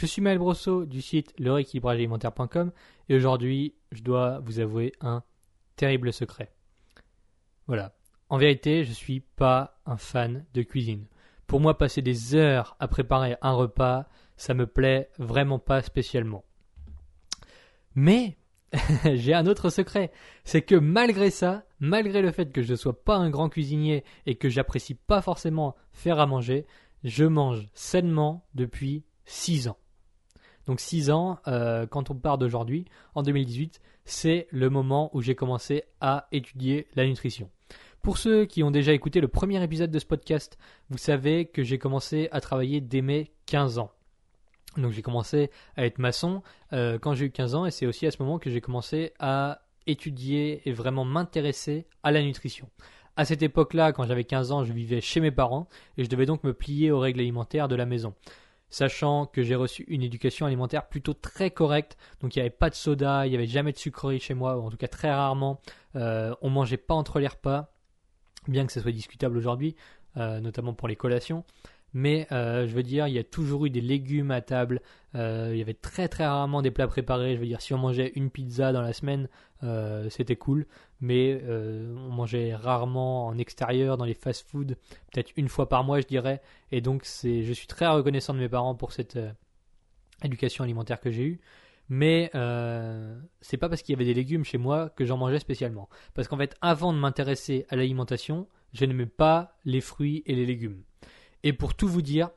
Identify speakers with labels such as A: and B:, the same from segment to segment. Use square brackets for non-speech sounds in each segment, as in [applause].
A: Je suis Maël Brosseau du site lerééquilibragealimentaire.com et aujourd'hui je dois vous avouer un terrible secret. Voilà. En vérité, je suis pas un fan de cuisine. Pour moi, passer des heures à préparer un repas, ça me plaît vraiment pas spécialement. Mais [laughs] j'ai un autre secret, c'est que malgré ça, malgré le fait que je ne sois pas un grand cuisinier et que j'apprécie pas forcément faire à manger, je mange sainement depuis 6 ans. Donc 6 ans, euh, quand on part d'aujourd'hui, en 2018, c'est le moment où j'ai commencé à étudier la nutrition. Pour ceux qui ont déjà écouté le premier épisode de ce podcast, vous savez que j'ai commencé à travailler dès mes 15 ans. Donc j'ai commencé à être maçon euh, quand j'ai eu 15 ans et c'est aussi à ce moment que j'ai commencé à étudier et vraiment m'intéresser à la nutrition. À cette époque-là, quand j'avais 15 ans, je vivais chez mes parents et je devais donc me plier aux règles alimentaires de la maison. Sachant que j'ai reçu une éducation alimentaire plutôt très correcte, donc il n'y avait pas de soda, il n'y avait jamais de sucrerie chez moi, ou en tout cas très rarement. Euh, on mangeait pas entre les repas, bien que ce soit discutable aujourd'hui, euh, notamment pour les collations mais euh, je veux dire, il y a toujours eu des légumes à table. Euh, il y avait très très rarement des plats préparés. Je veux dire, si on mangeait une pizza dans la semaine, euh, c'était cool, mais on mangeait rarement en extérieur, dans les fast-food, peut-être une fois par mois, je dirais. Et donc, c'est, je suis très reconnaissant de mes parents pour cette éducation alimentaire que j'ai eue. Mais c'est pas parce qu'il y avait des légumes chez moi que j'en mangeais spécialement. Parce qu'en fait, avant de m'intéresser à l'alimentation, je n'aimais pas les fruits et les légumes. Et pour tout vous dire,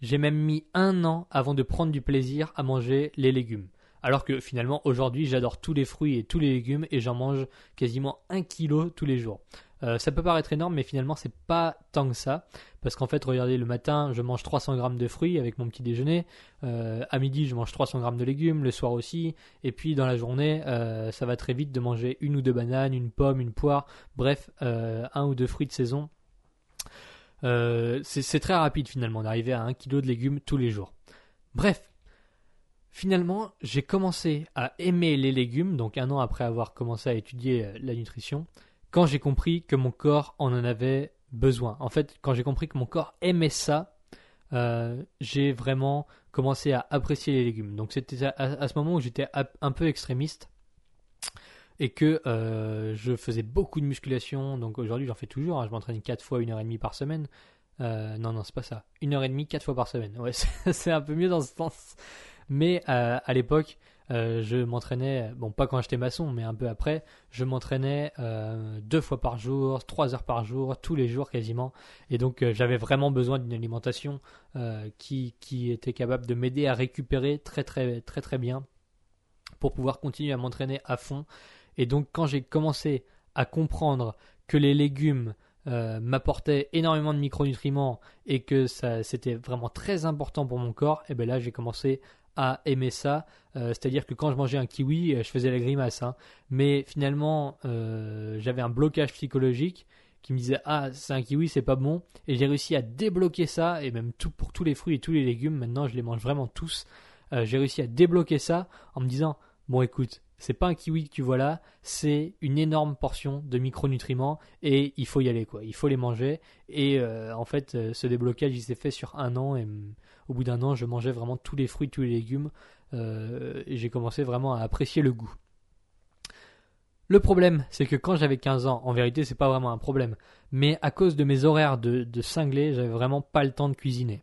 A: j'ai même mis un an avant de prendre du plaisir à manger les légumes. Alors que finalement aujourd'hui j'adore tous les fruits et tous les légumes et j'en mange quasiment un kilo tous les jours. Euh, ça peut paraître énorme mais finalement c'est pas tant que ça. Parce qu'en fait regardez le matin je mange 300 grammes de fruits avec mon petit déjeuner, euh, à midi je mange 300 grammes de légumes, le soir aussi. Et puis dans la journée euh, ça va très vite de manger une ou deux bananes, une pomme, une poire, bref un ou deux fruits de saison euh, c'est très rapide finalement d'arriver à un kilo de légumes tous les jours. Bref, finalement, j'ai commencé à aimer les légumes, donc un an après avoir commencé à étudier euh, la nutrition, quand j'ai compris que mon corps en en avait besoin. En fait, quand j'ai compris que mon corps aimait ça, euh, j'ai vraiment commencé à apprécier les légumes. Donc c'était à, ce moment où j'étais un peu extrémiste et que euh, je faisais beaucoup de musculation. Donc aujourd'hui, j'en fais toujours. Hein. je m'entraîne 4 fois, 1 heure et demie par semaine. Euh, non, non, c'est pas ça. 1 heure et demie, 4 fois par semaine. Ouais, [laughs] c'est un peu mieux dans ce sens. Mais euh, à l'époque, je m'entraînais, bon, pas quand j'étais maçon, mais un peu après, je m'entraînais deux fois par jour, trois heures par jour, tous les jours quasiment. Et donc, j'avais vraiment besoin d'une alimentation qui, qui était capable de m'aider à récupérer très, très, très, très bien pour pouvoir continuer à m'entraîner à fond et donc quand j'ai commencé à comprendre que les légumes euh, m'apportaient énormément de micronutriments et que c'était vraiment très important pour mon corps, et bien là j'ai commencé à aimer ça. Euh, c'est-à-dire que quand je mangeais un kiwi, euh, je faisais la grimace. Hein. Mais finalement, j'avais un blocage psychologique qui me disait ah c'est un kiwi c'est pas bon et j'ai réussi à débloquer ça et même pour tous les fruits et tous les légumes maintenant je les mange vraiment tous j'ai réussi à débloquer ça en me disant bon écoute c'est pas un kiwi que tu vois là, c'est une énorme portion de micronutriments et il faut y aller quoi. Il faut les manger et euh, en fait euh, ce déblocage il s'est fait sur un an et au bout d'un an je mangeais vraiment tous les fruits, tous les légumes euh, et j'ai commencé vraiment à apprécier le goût. Le problème, c'est que quand j'avais 15 ans, en vérité, c'est pas vraiment un problème, mais à cause de mes horaires de, de cinglé, j'avais vraiment pas le temps de cuisiner.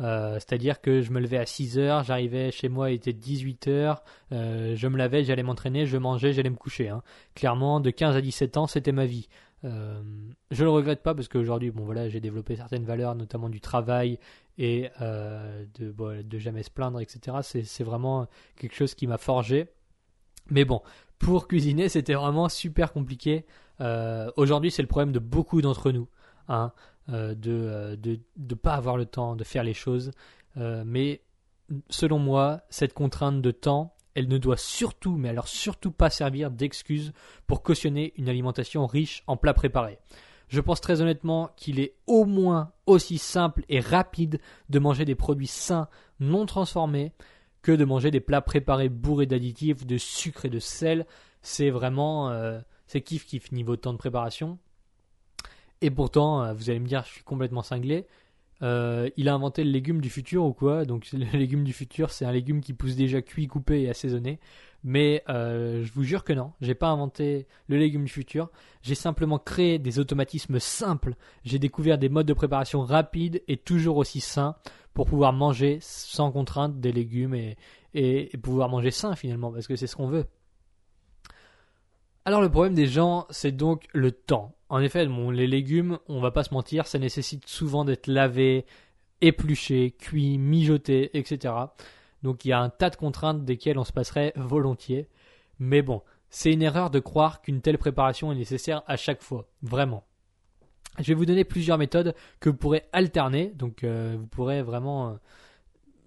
A: Euh, c'est-à-dire que je me levais à 6 heures, j'arrivais chez moi, il était 18 heures, euh, je me lavais, j'allais m'entraîner, je mangeais, j'allais me coucher. Hein. Clairement, de 15 à 17 ans, c'était ma vie. Euh, je le regrette pas parce qu'aujourd'hui, bon voilà, j'ai développé certaines valeurs, notamment du travail et de, jamais se plaindre, etc. C'est vraiment quelque chose qui m'a forgé. Mais bon, pour cuisiner, c'était vraiment super compliqué. Aujourd'hui, c'est le problème de beaucoup d'entre nous. Hein. Euh, de ne euh, de, de pas avoir le temps de faire les choses. Euh, mais selon moi, cette contrainte de temps, elle ne doit surtout, mais alors surtout pas servir d'excuse pour cautionner une alimentation riche en plats préparés. Je pense très honnêtement qu'il est au moins aussi simple et rapide de manger des produits sains, non transformés, que de manger des plats préparés bourrés d'additifs, de sucre et de sel. C'est vraiment, c'est kiff kiff niveau temps de préparation. Et pourtant, euh, vous allez me dire, je suis complètement cinglé. Euh, il a inventé le légume du futur ou quoi? Donc le [laughs] légume du futur, c'est un légume qui pousse déjà cuit, coupé et assaisonné. Mais euh, je vous jure que non, j'ai pas inventé le légume du futur. J'ai simplement créé des automatismes simples. J'ai découvert des modes de préparation rapides et toujours aussi sains pour pouvoir manger sans contrainte des légumes et, et, pouvoir manger sain finalement, parce que c'est ce qu'on veut. Alors le problème des gens, c'est donc le temps. En effet, les légumes, on va pas se mentir, ça nécessite souvent d'être lavé, épluché, cuit, mijoté, etc. Donc il y a un tas de contraintes desquelles on se passerait volontiers. Mais bon, c'est une erreur de croire qu'une telle préparation est nécessaire à chaque fois. Vraiment. Je vais vous donner plusieurs méthodes que vous pourrez alterner. Donc euh, vous pourrez vraiment euh,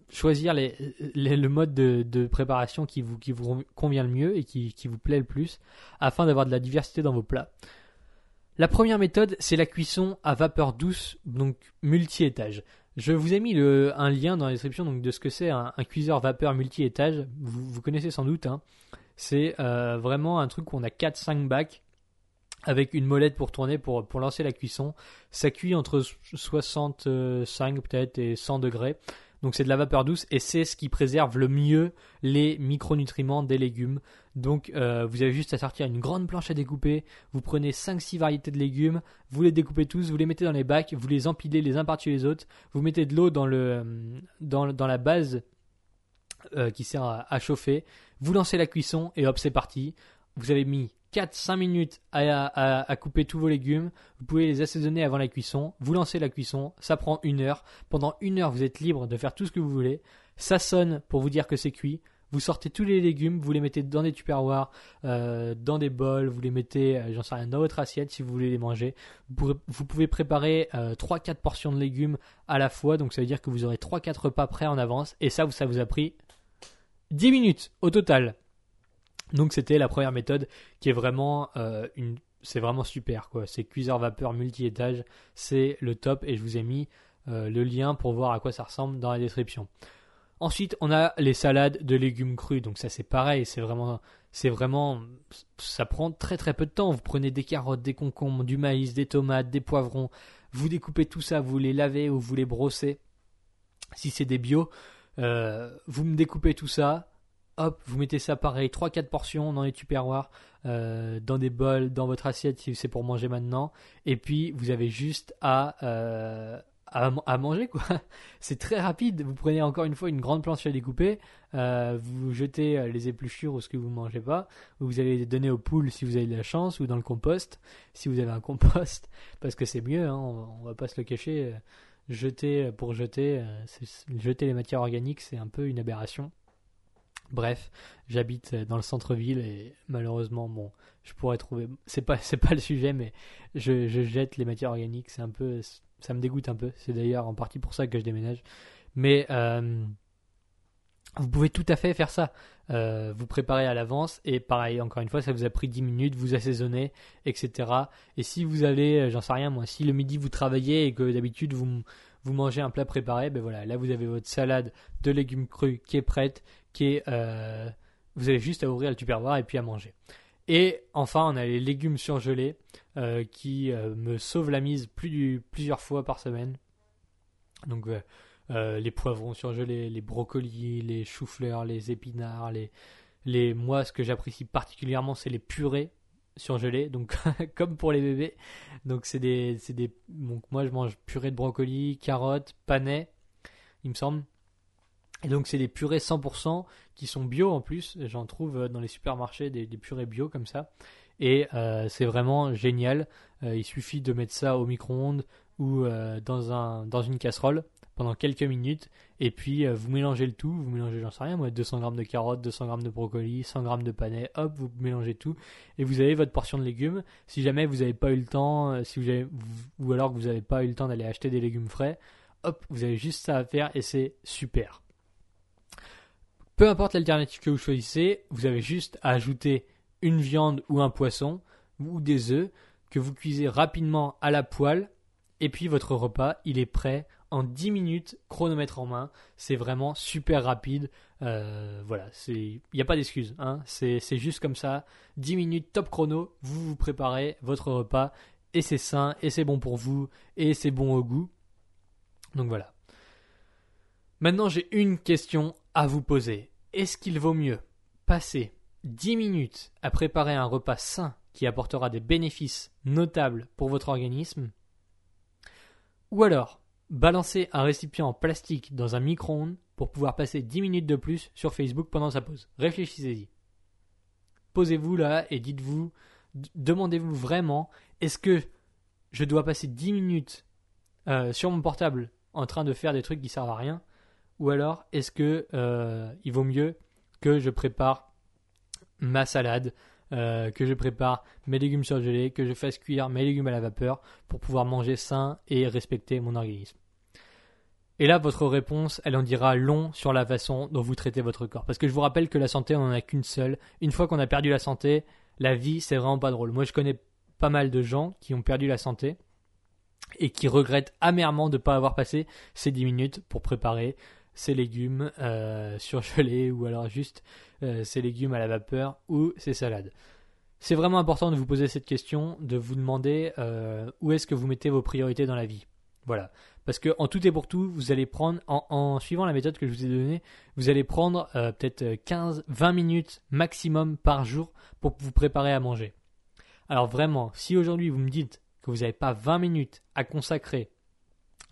A: choisir le mode de, préparation qui vous, convient le mieux et qui, qui vous plaît le plus afin d'avoir de la diversité dans vos plats. La première méthode, c'est la cuisson à vapeur douce, donc multi-étage. Je vous ai mis un lien dans la description de ce que c'est un, cuiseur vapeur multi-étage. Vous, connaissez sans doute. Hein. C'est euh, vraiment un truc où on a 4-5 bacs avec une molette pour tourner pour, pour lancer la cuisson. Ça cuit entre 65 peut-être et 100 degrés. Donc c'est de la vapeur douce et c'est ce qui préserve le mieux les micronutriments des légumes. Donc euh, vous avez juste à sortir une grande planche à découper, vous prenez 5-6 variétés de légumes, vous les découpez tous, vous les mettez dans les bacs, vous les empilez les uns par-dessus les autres, vous mettez de l'eau dans, euh, la base euh, qui sert à, chauffer, vous lancez la cuisson et hop c'est parti. Vous avez mis 4-5 minutes à, couper tous vos légumes. Vous pouvez les assaisonner avant la cuisson. Vous lancez la cuisson. Ça prend une heure. Pendant une heure, vous êtes libre de faire tout ce que vous voulez. Ça sonne pour vous dire que c'est cuit. Vous sortez tous les légumes, vous les mettez dans des tupperwares, euh, dans des bols, vous les mettez, euh, j'en sais rien, dans votre assiette si vous voulez les manger. Vous, pouvez préparer 3-4 euh, portions de légumes à la fois, donc ça veut dire que vous aurez 3-4 repas prêts en avance, et ça, ça vous a pris 10 minutes au total. Donc c'était la première méthode qui est vraiment euh, une c'est vraiment super quoi. C'est cuiseur vapeur multi-étage, c'est le top et je vous ai mis euh, le lien pour voir à quoi ça ressemble dans la description. Ensuite, on a les salades de légumes crus. Donc ça c'est pareil, c'est vraiment c'est vraiment ça prend très très peu de temps. Vous prenez des carottes, des concombres, du maïs, des tomates, des poivrons, vous découpez tout ça, vous les lavez ou vous les brossez. Si c'est des bio, euh, vous me découpez tout ça, hop, vous mettez ça pareil, 3-4 portions dans les tupperwares, euh, dans des bols, dans votre assiette si c'est pour manger maintenant, et puis vous avez juste à, euh, à, manger quoi. [laughs] c'est très rapide, vous prenez encore une fois une grande planche à découper, euh, vous jetez les épluchures ou ce que vous ne mangez pas, vous allez les donner aux poules si vous avez de la chance, ou dans le compost, si vous avez un compost, [laughs] parce que c'est mieux, hein, on, va pas se le cacher, jeter pour jeter, jeter les matières organiques c'est un peu une aberration. Bref, j'habite dans le centre-ville et malheureusement, bon, je pourrais trouver. C'est pas, c'est pas le sujet, mais je, jette les matières organiques. C'est un peu, ça me dégoûte un peu. C'est d'ailleurs en partie pour ça que je déménage. Mais euh, vous pouvez tout à fait faire ça. Euh, vous préparez à l'avance et pareil, encore une fois, ça vous a pris 10 minutes, vous assaisonnez, etc. Et si vous allez, j'en sais rien moi, si le midi vous travaillez et que d'habitude vous, vous mangez un plat préparé, ben voilà, là vous avez votre salade de légumes crus qui est prête, qui est, euh, vous avez juste à ouvrir le tupperware et puis à manger. Et enfin, on a les légumes surgelés euh, qui euh, me sauvent la mise plus, plusieurs fois par semaine. Donc les poivrons surgelés, les brocolis, les choux-fleurs, les épinards, les, les moi ce que j'apprécie particulièrement c'est les purées surgelées donc [laughs] comme pour les bébés donc c'est des c'est des donc moi je mange purée de brocoli carottes panais il me semble et donc c'est des purées 100% qui sont bio en plus. J'en trouve dans les supermarchés des, purées bio comme ça. Et euh, c'est vraiment génial. Euh, il suffit de mettre ça au micro-ondes ou euh, dans, un, dans une casserole pendant quelques minutes. Et puis vous mélangez le tout. Vous mélangez, j'en sais rien, moi, 200 grammes de carottes, 200 grammes de brocolis, 100 grammes de panais. Hop, vous mélangez tout. Et vous avez votre portion de légumes. Si jamais vous n'avez pas eu le temps, si vous ou alors que vous n'avez pas eu le temps d'aller acheter des légumes frais, hop, vous avez juste ça à faire et c'est super. Peu importe l'alternative que vous choisissez, vous avez juste à ajouter une viande ou un poisson ou des œufs que vous cuisez rapidement à la poêle et puis votre repas, il est prêt en 10 minutes, chronomètre en main. C'est vraiment super rapide. Euh, voilà, il n'y a pas d'excuse. Hein. C'est juste comme ça. 10 minutes, top chrono. Vous vous préparez votre repas et c'est sain et c'est bon pour vous et c'est bon au goût. Donc voilà. Maintenant, j'ai une question à vous poser. Est-ce qu'il vaut mieux passer 10 minutes à préparer un repas sain qui apportera des bénéfices notables pour votre organisme Ou alors, balancer un récipient en plastique dans un micro-ondes pour pouvoir passer 10 minutes de plus sur Facebook pendant sa pause Réfléchissez-y. Posez-vous là et dites-vous, demandez-vous vraiment, est-ce que je dois passer 10 minutes euh, sur mon portable en train de faire des trucs qui servent à rien? Ou alors, est-ce que euh, il vaut mieux que je prépare ma salade, euh, que je prépare mes légumes surgelés, que je fasse cuire mes légumes à la vapeur pour pouvoir manger sain et respecter mon organisme Et là, votre réponse, elle en dira long sur la façon dont vous traitez votre corps. Parce que je vous rappelle que la santé, on n'en a qu'une seule. Une fois qu'on a perdu la santé, la vie, c'est vraiment pas drôle. Moi, je connais pas mal de gens qui ont perdu la santé et qui regrettent amèrement de ne pas avoir passé ces 10 minutes pour préparer ses légumes euh, surgelés ou alors juste euh, ses légumes à la vapeur ou ses salades. C'est vraiment important de vous poser cette question, de vous demander euh, où est-ce que vous mettez vos priorités dans la vie. Voilà. Parce que en tout et pour tout, vous allez prendre, en, suivant la méthode que je vous ai donnée, vous allez prendre peut-être 15, 20 minutes maximum par jour pour vous préparer à manger. Alors vraiment, si aujourd'hui vous me dites que vous n'avez pas 20 minutes à consacrer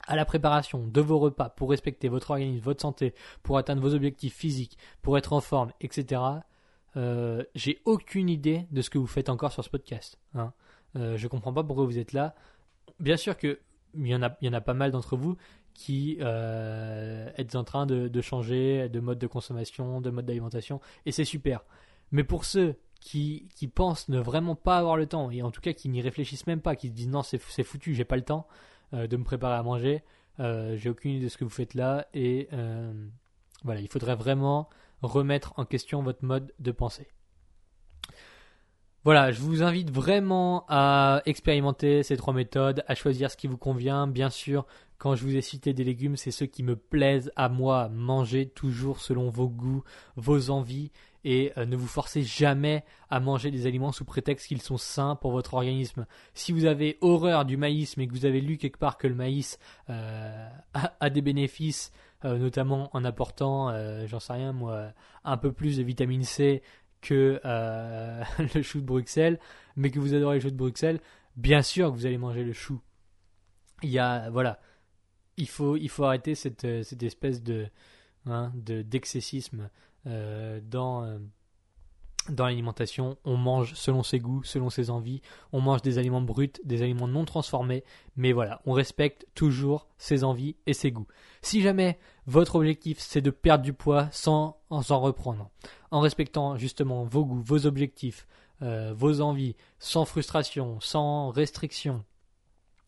A: à la préparation de vos repas pour respecter votre organisme, votre santé, pour atteindre vos objectifs physiques, pour être en forme, etc., euh, j'ai aucune idée de ce que vous faites encore sur ce podcast. Hein. Euh, je comprends pas pourquoi vous êtes là. Bien sûr que il y en a, y en a pas mal d'entre vous qui euh, êtes en train de, changer de mode de consommation, de mode d'alimentation, et c'est super. Mais pour ceux qui, qui pensent ne vraiment pas avoir le temps, et en tout cas qui n'y réfléchissent même pas, qui se disent non c'est foutu, j'ai pas le temps, de me préparer à manger. Euh, j'ai aucune idée de ce que vous faites là et euh, voilà, il faudrait vraiment remettre en question votre mode de pensée. Voilà, je vous invite vraiment à expérimenter ces trois méthodes, à choisir ce qui vous convient. Bien sûr, quand je vous ai cité des légumes, c'est ceux qui me plaisent à moi. Manger toujours selon vos goûts, vos envies et euh, ne vous forcez jamais à manger des aliments sous prétexte qu'ils sont sains pour votre organisme. Si vous avez horreur du maïs mais que vous avez lu quelque part que le maïs euh, [laughs] a, des bénéfices, euh, notamment en apportant, j'en sais rien moi, un peu plus de vitamine C que [laughs] le chou de Bruxelles, mais que vous adorez le chou de Bruxelles, bien sûr que vous allez manger le chou. Il y a, voilà, il faut, il faut arrêter cette, cette espèce de, hein, de d'excessisme dans, euh, dans l'alimentation. On mange selon ses goûts, selon ses envies. On mange des aliments bruts, des aliments non transformés. Mais voilà, on respecte toujours ses envies et ses goûts. Si jamais votre objectif c'est de perdre du poids sans en reprendre, en respectant justement vos goûts, vos objectifs, vos envies, sans frustration, sans restriction,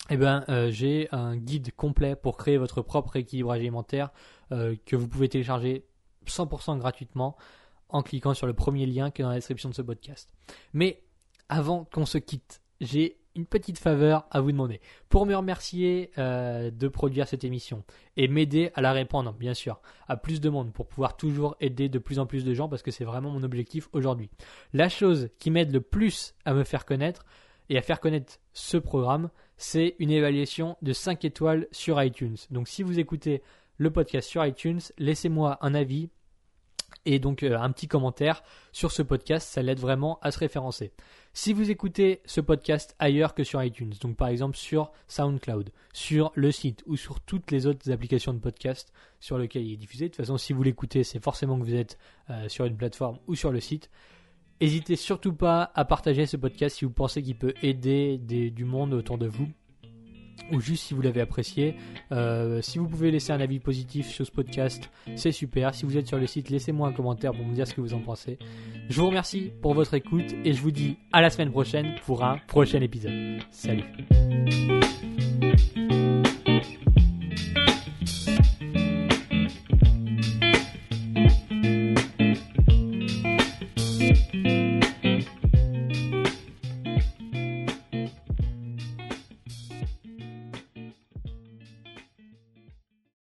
A: eh ben, euh, j'ai un guide complet pour créer votre propre équilibrage alimentaire euh, que vous pouvez télécharger 100% gratuitement en cliquant sur le premier lien qui est dans la description de ce podcast. Mais avant qu'on se quitte, j'ai une petite faveur à vous demander. Pour me remercier euh, de produire cette émission et m'aider à la répandre, bien sûr, à plus de monde pour pouvoir toujours aider de plus en plus de gens parce que c'est vraiment mon objectif aujourd'hui. La chose qui m'aide le plus à me faire connaître et à faire connaître ce programme, c'est une évaluation de 5 étoiles sur iTunes. Donc si vous écoutez le podcast sur iTunes, laissez-moi un avis et donc euh, un petit commentaire sur ce podcast, ça l'aide vraiment à se référencer. Si vous écoutez ce podcast ailleurs que sur iTunes, donc par exemple sur SoundCloud, sur le site ou sur toutes les autres applications de podcast sur lesquelles il est diffusé, de toute façon si vous l'écoutez, c'est forcément que vous êtes euh, sur une plateforme ou sur le site. N'hésitez surtout pas à partager ce podcast si vous pensez qu'il peut aider du monde autour de vous ou juste si vous l'avez apprécié. Euh, si vous pouvez laisser un avis positif sur ce podcast, c'est super. Si vous êtes sur le site, laissez-moi un commentaire pour me dire ce que vous en pensez. Je vous remercie pour votre écoute et je vous dis à la semaine prochaine pour un prochain épisode. Salut